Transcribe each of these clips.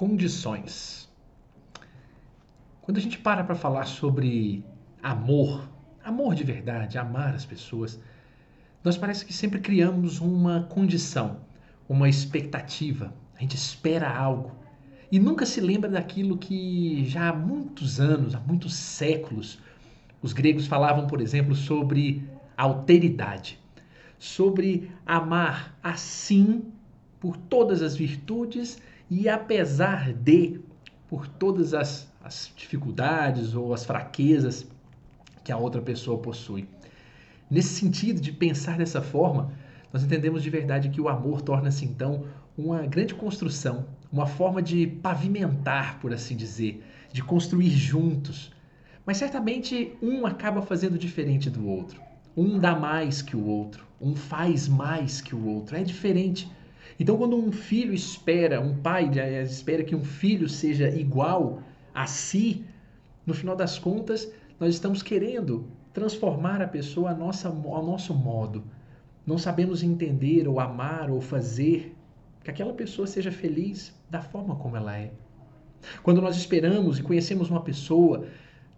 condições. Quando a gente para para falar sobre amor, amor de verdade, amar as pessoas, nós parece que sempre criamos uma condição, uma expectativa. A gente espera algo e nunca se lembra daquilo que já há muitos anos, há muitos séculos, os gregos falavam, por exemplo, sobre alteridade, sobre amar assim por todas as virtudes e apesar de por todas as, as dificuldades ou as fraquezas que a outra pessoa possui. Nesse sentido de pensar dessa forma, nós entendemos de verdade que o amor torna-se então uma grande construção, uma forma de pavimentar, por assim dizer, de construir juntos. Mas certamente um acaba fazendo diferente do outro. Um dá mais que o outro, um faz mais que o outro, é diferente. Então, quando um filho espera, um pai espera que um filho seja igual a si, no final das contas, nós estamos querendo transformar a pessoa a nossa, ao nosso modo. Não sabemos entender ou amar ou fazer que aquela pessoa seja feliz da forma como ela é. Quando nós esperamos e conhecemos uma pessoa,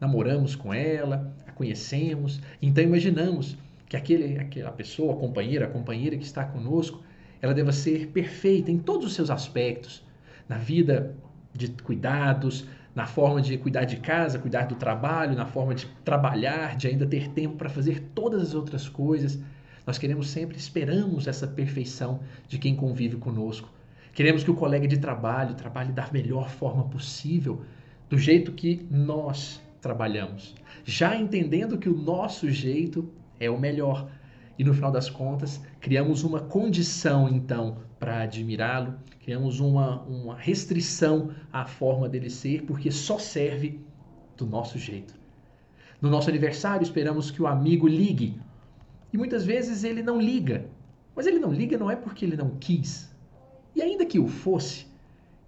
namoramos com ela, a conhecemos, então imaginamos que aquele, aquela pessoa, a companheira, a companheira que está conosco, ela deva ser perfeita em todos os seus aspectos, na vida de cuidados, na forma de cuidar de casa, cuidar do trabalho, na forma de trabalhar, de ainda ter tempo para fazer todas as outras coisas. Nós queremos sempre, esperamos essa perfeição de quem convive conosco. Queremos que o colega de trabalho trabalhe da melhor forma possível, do jeito que nós trabalhamos, já entendendo que o nosso jeito é o melhor, e no final das contas, criamos uma condição, então, para admirá-lo, criamos uma, uma restrição à forma dele ser, porque só serve do nosso jeito. No nosso aniversário, esperamos que o amigo ligue. E muitas vezes ele não liga. Mas ele não liga não é porque ele não quis. E ainda que o fosse,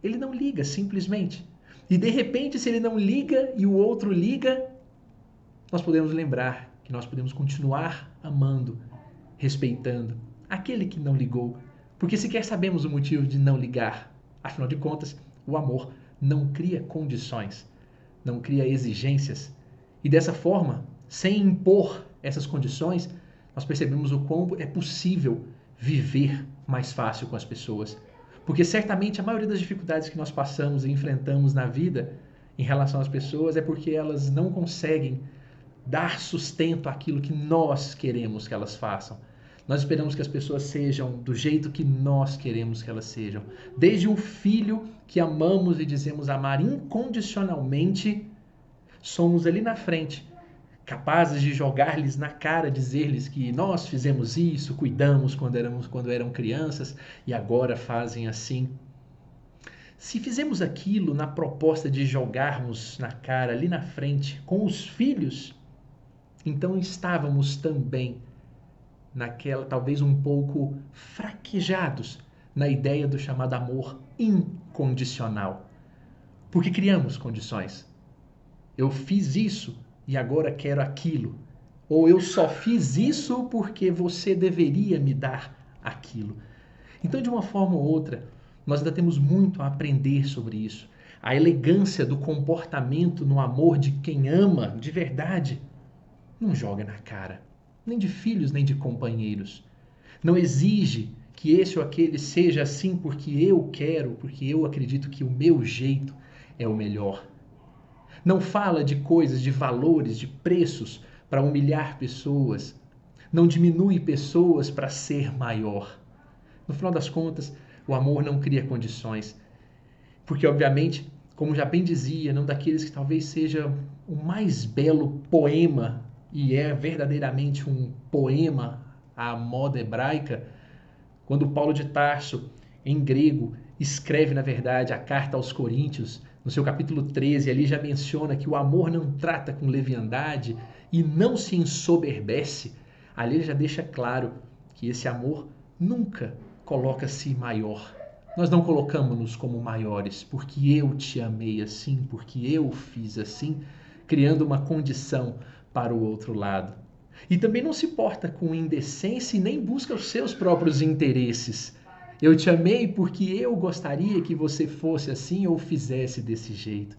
ele não liga simplesmente. E de repente, se ele não liga e o outro liga, nós podemos lembrar que nós podemos continuar amando respeitando aquele que não ligou, porque sequer sabemos o motivo de não ligar. Afinal de contas, o amor não cria condições, não cria exigências. E dessa forma, sem impor essas condições, nós percebemos o quão é possível viver mais fácil com as pessoas. Porque certamente a maioria das dificuldades que nós passamos e enfrentamos na vida em relação às pessoas é porque elas não conseguem dar sustento àquilo que nós queremos que elas façam. Nós esperamos que as pessoas sejam do jeito que nós queremos que elas sejam. Desde o filho que amamos e dizemos amar incondicionalmente, somos ali na frente, capazes de jogar-lhes na cara, dizer-lhes que nós fizemos isso, cuidamos quando éramos quando eram crianças e agora fazem assim. Se fizemos aquilo na proposta de jogarmos na cara ali na frente com os filhos, então estávamos também naquela, talvez um pouco fraquejados na ideia do chamado amor incondicional. Porque criamos condições. Eu fiz isso e agora quero aquilo. Ou eu só fiz isso porque você deveria me dar aquilo. Então, de uma forma ou outra, nós ainda temos muito a aprender sobre isso. A elegância do comportamento no amor de quem ama de verdade não joga na cara, nem de filhos, nem de companheiros. Não exige que esse ou aquele seja assim porque eu quero, porque eu acredito que o meu jeito é o melhor. Não fala de coisas, de valores, de preços para humilhar pessoas. Não diminui pessoas para ser maior. No final das contas, o amor não cria condições. Porque, obviamente, como já bem dizia, não daqueles que talvez seja o mais belo poema e é verdadeiramente um poema à moda hebraica, quando Paulo de Tarso, em grego, escreve, na verdade, a carta aos Coríntios, no seu capítulo 13, ali já menciona que o amor não trata com leviandade e não se ensoberbece. Ali ele já deixa claro que esse amor nunca coloca-se maior. Nós não colocamos-nos como maiores porque eu te amei assim, porque eu fiz assim, criando uma condição para o outro lado. E também não se porta com indecência e nem busca os seus próprios interesses. Eu te amei porque eu gostaria que você fosse assim ou fizesse desse jeito.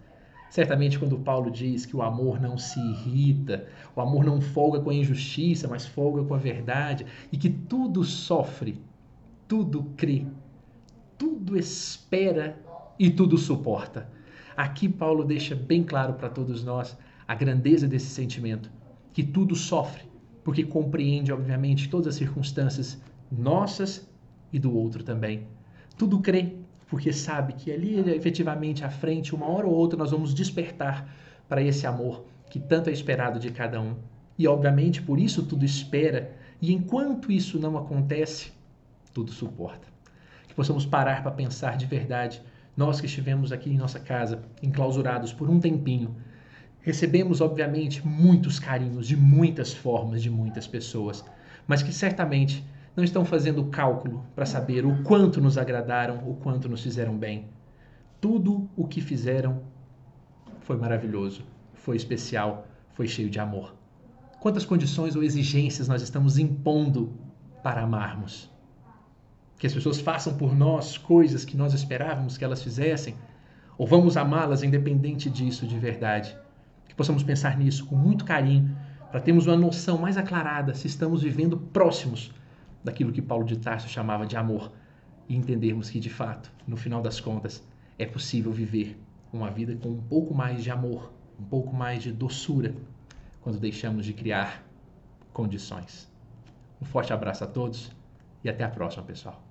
Certamente, quando Paulo diz que o amor não se irrita, o amor não folga com a injustiça, mas folga com a verdade, e que tudo sofre, tudo crê, tudo espera e tudo suporta. Aqui, Paulo deixa bem claro para todos nós a grandeza desse sentimento, que tudo sofre, porque compreende, obviamente, todas as circunstâncias nossas e do outro também. Tudo crê, porque sabe que ali, efetivamente, à frente, uma hora ou outra, nós vamos despertar para esse amor que tanto é esperado de cada um. E, obviamente, por isso tudo espera, e enquanto isso não acontece, tudo suporta. Que possamos parar para pensar de verdade, nós que estivemos aqui em nossa casa, enclausurados por um tempinho, recebemos, obviamente, muitos carinhos de muitas formas, de muitas pessoas, mas que certamente não estão fazendo cálculo para saber o quanto nos agradaram, o quanto nos fizeram bem. Tudo o que fizeram foi maravilhoso, foi especial, foi cheio de amor. Quantas condições ou exigências nós estamos impondo para amarmos? Que as pessoas façam por nós coisas que nós esperávamos que elas fizessem? Ou vamos amá-las independente disso de verdade? Que possamos pensar nisso com muito carinho, para termos uma noção mais aclarada se estamos vivendo próximos daquilo que Paulo de Tarso chamava de amor e entendermos que, de fato, no final das contas, é possível viver uma vida com um pouco mais de amor, um pouco mais de doçura, quando deixamos de criar condições. Um forte abraço a todos e até a próxima, pessoal.